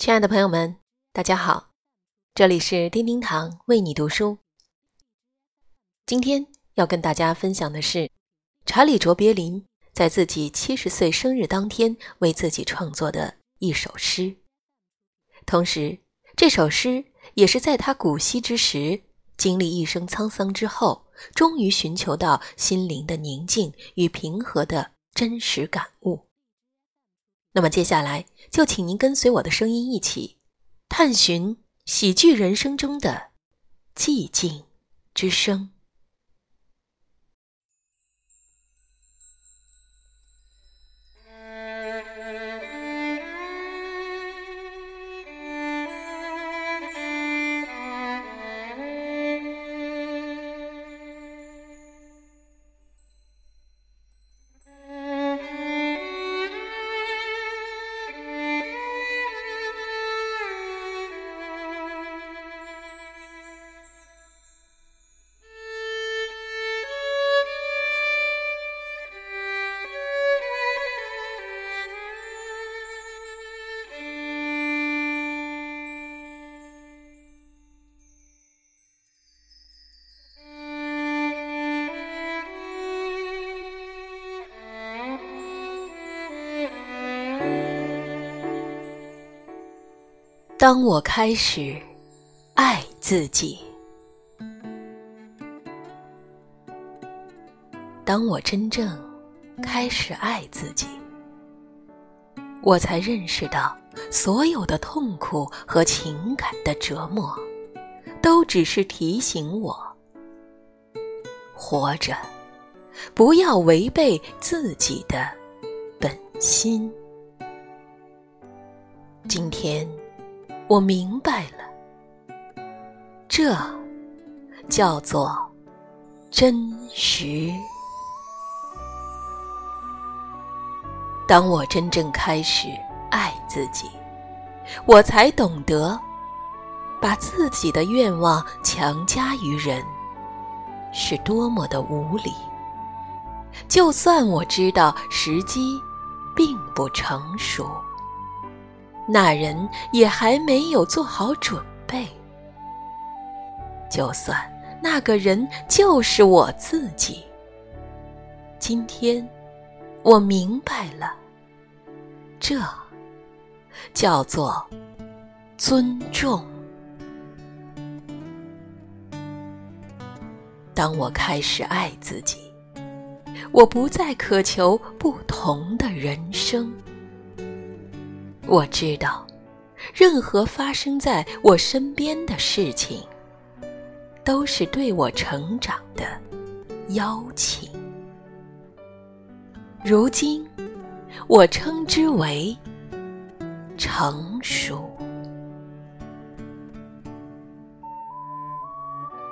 亲爱的朋友们，大家好，这里是叮叮堂为你读书。今天要跟大家分享的是查理·卓别林在自己七十岁生日当天为自己创作的一首诗，同时这首诗也是在他古稀之时，经历一生沧桑之后，终于寻求到心灵的宁静与平和的真实感悟。那么接下来就请您跟随我的声音一起，探寻喜剧人生中的寂静之声。当我开始爱自己，当我真正开始爱自己，我才认识到，所有的痛苦和情感的折磨，都只是提醒我，活着不要违背自己的本心。今天。我明白了，这叫做真实。当我真正开始爱自己，我才懂得，把自己的愿望强加于人，是多么的无理。就算我知道时机并不成熟。那人也还没有做好准备。就算那个人就是我自己，今天我明白了，这叫做尊重。当我开始爱自己，我不再渴求不同的人生。我知道，任何发生在我身边的事情，都是对我成长的邀请。如今，我称之为成熟。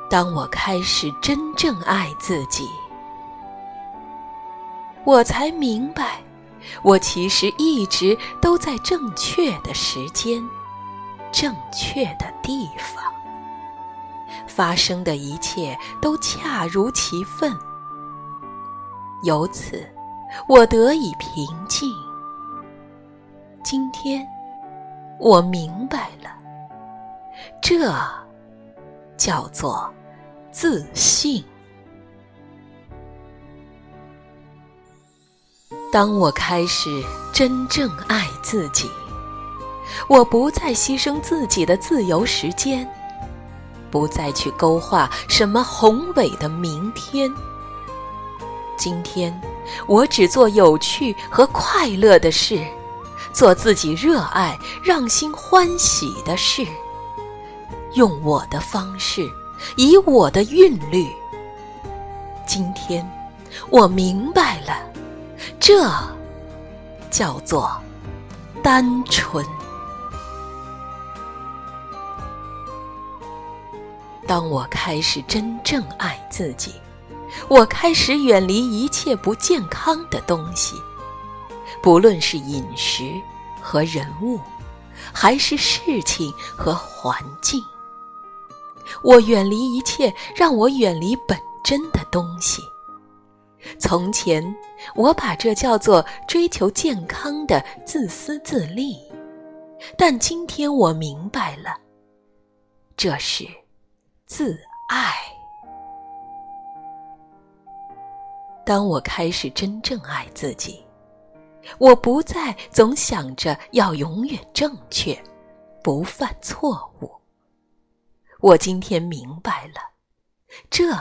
当我开始真正爱自己，我才明白。我其实一直都在正确的时间、正确的地方，发生的一切都恰如其分，由此我得以平静。今天我明白了，这叫做自信。当我开始真正爱自己，我不再牺牲自己的自由时间，不再去勾画什么宏伟的明天。今天，我只做有趣和快乐的事，做自己热爱、让心欢喜的事，用我的方式，以我的韵律。今天，我明白了。这叫做单纯。当我开始真正爱自己，我开始远离一切不健康的东西，不论是饮食和人物，还是事情和环境。我远离一切让我远离本真的东西。从前，我把这叫做追求健康的自私自利，但今天我明白了，这是自爱。当我开始真正爱自己，我不再总想着要永远正确，不犯错误。我今天明白了，这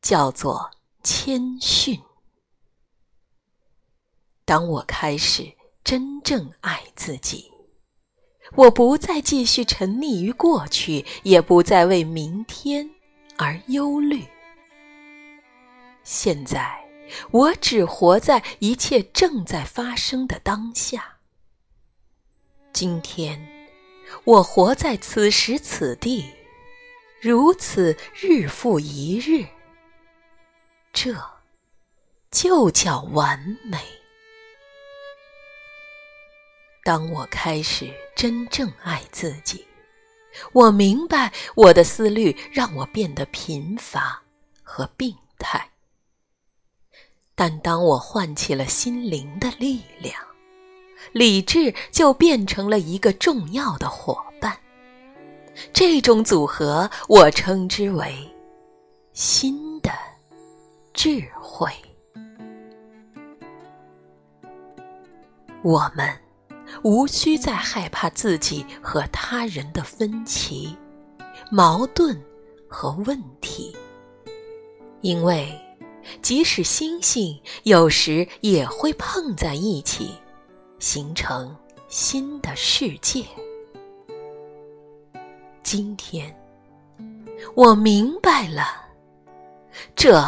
叫做谦逊。当我开始真正爱自己，我不再继续沉溺于过去，也不再为明天而忧虑。现在，我只活在一切正在发生的当下。今天，我活在此时此地，如此日复一日，这就叫完美。当我开始真正爱自己，我明白我的思虑让我变得贫乏和病态。但当我唤起了心灵的力量，理智就变成了一个重要的伙伴。这种组合，我称之为“心智慧”。我们无需再害怕自己和他人的分歧、矛盾和问题，因为。即使星星有时也会碰在一起，形成新的世界。今天，我明白了，这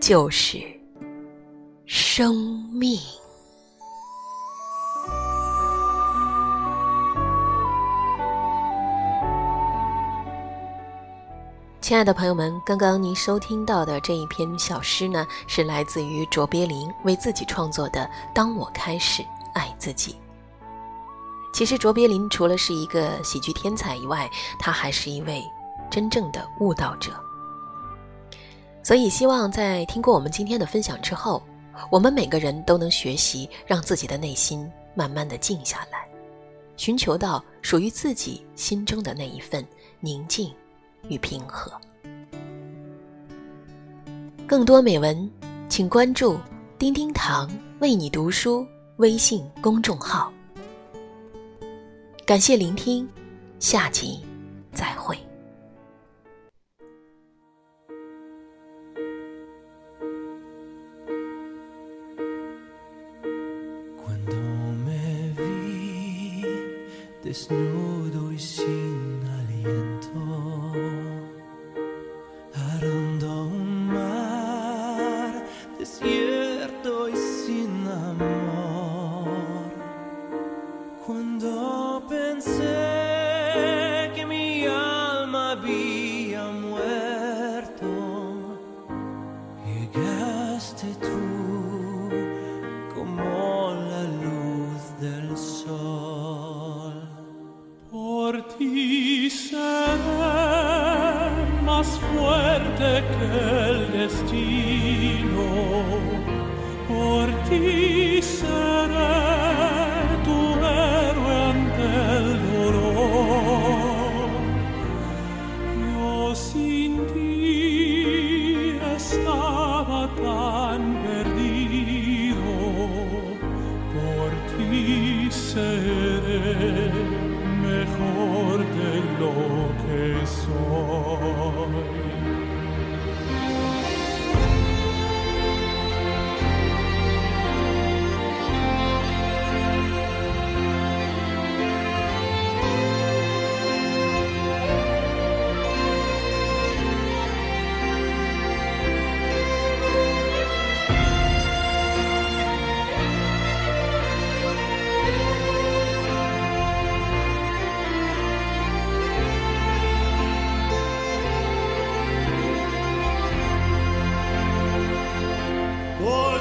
就是生命。亲爱的朋友们，刚刚您收听到的这一篇小诗呢，是来自于卓别林为自己创作的《当我开始爱自己》。其实，卓别林除了是一个喜剧天才以外，他还是一位真正的悟道者。所以，希望在听过我们今天的分享之后，我们每个人都能学习，让自己的内心慢慢的静下来，寻求到属于自己心中的那一份宁静。与平和。更多美文，请关注“丁丁堂为你读书”微信公众号。感谢聆听，下集再会。amor. Cuando pensé que mi alma había muerto, llegaste tú como la luz del sol. Por ti seré más fuerte que el destino morti sarà Boy.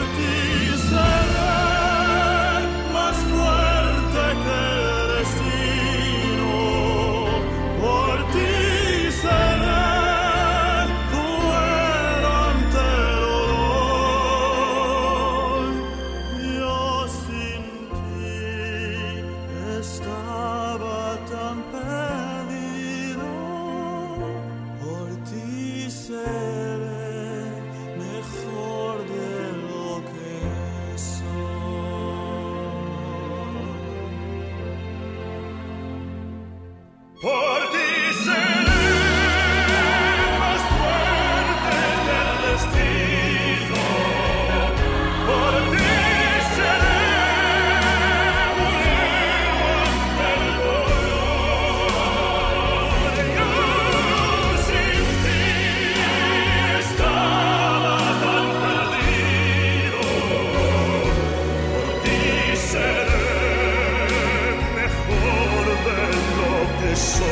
so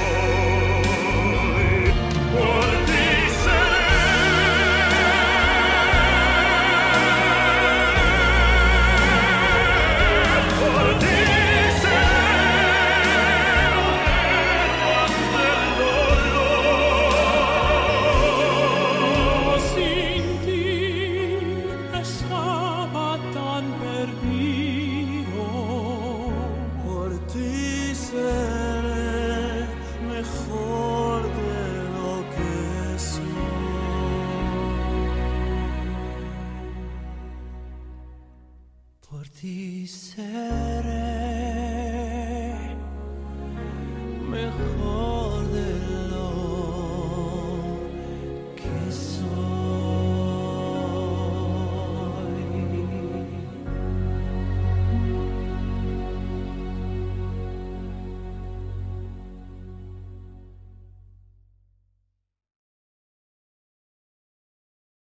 最后